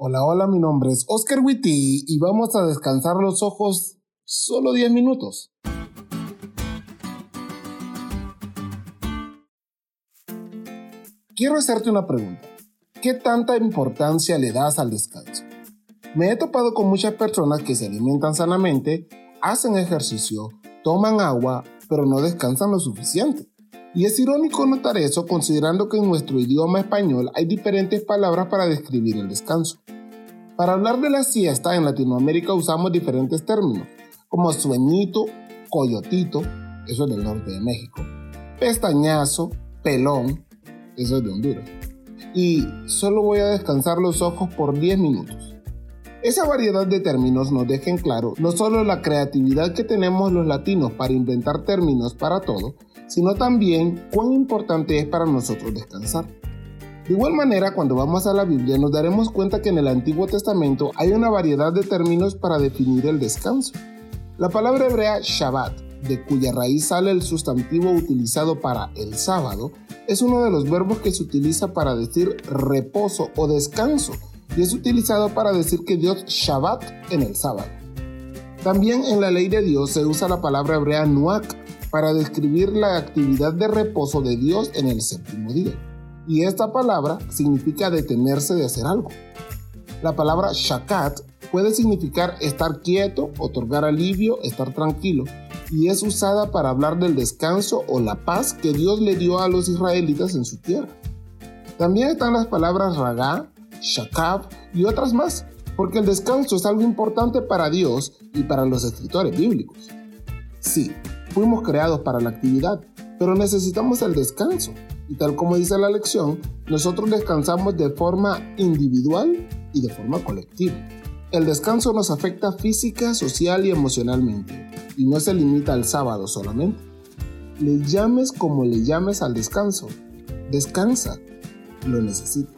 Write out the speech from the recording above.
Hola, hola, mi nombre es Oscar Witty y vamos a descansar los ojos solo 10 minutos. Quiero hacerte una pregunta. ¿Qué tanta importancia le das al descanso? Me he topado con muchas personas que se alimentan sanamente, hacen ejercicio, toman agua, pero no descansan lo suficiente. Y es irónico notar eso considerando que en nuestro idioma español hay diferentes palabras para describir el descanso. Para hablar de la siesta en Latinoamérica usamos diferentes términos, como sueñito, coyotito, eso es del norte de México, pestañazo, pelón, eso es de Honduras. Y solo voy a descansar los ojos por 10 minutos. Esa variedad de términos nos deja en claro no solo la creatividad que tenemos los latinos para inventar términos para todo, sino también cuán importante es para nosotros descansar. De igual manera, cuando vamos a la Biblia nos daremos cuenta que en el Antiguo Testamento hay una variedad de términos para definir el descanso. La palabra hebrea Shabbat, de cuya raíz sale el sustantivo utilizado para el sábado, es uno de los verbos que se utiliza para decir reposo o descanso y es utilizado para decir que Dios Shabbat en el sábado. También en la ley de Dios se usa la palabra hebrea Nuak, para describir la actividad de reposo de Dios en el séptimo día. Y esta palabra significa detenerse de hacer algo. La palabra shakat puede significar estar quieto, otorgar alivio, estar tranquilo, y es usada para hablar del descanso o la paz que Dios le dio a los israelitas en su tierra. También están las palabras ragá, shakab y otras más, porque el descanso es algo importante para Dios y para los escritores bíblicos. Sí, Fuimos creados para la actividad, pero necesitamos el descanso. Y tal como dice la lección, nosotros descansamos de forma individual y de forma colectiva. El descanso nos afecta física, social y emocionalmente, y no se limita al sábado solamente. Le llames como le llames al descanso. Descansa, lo necesita.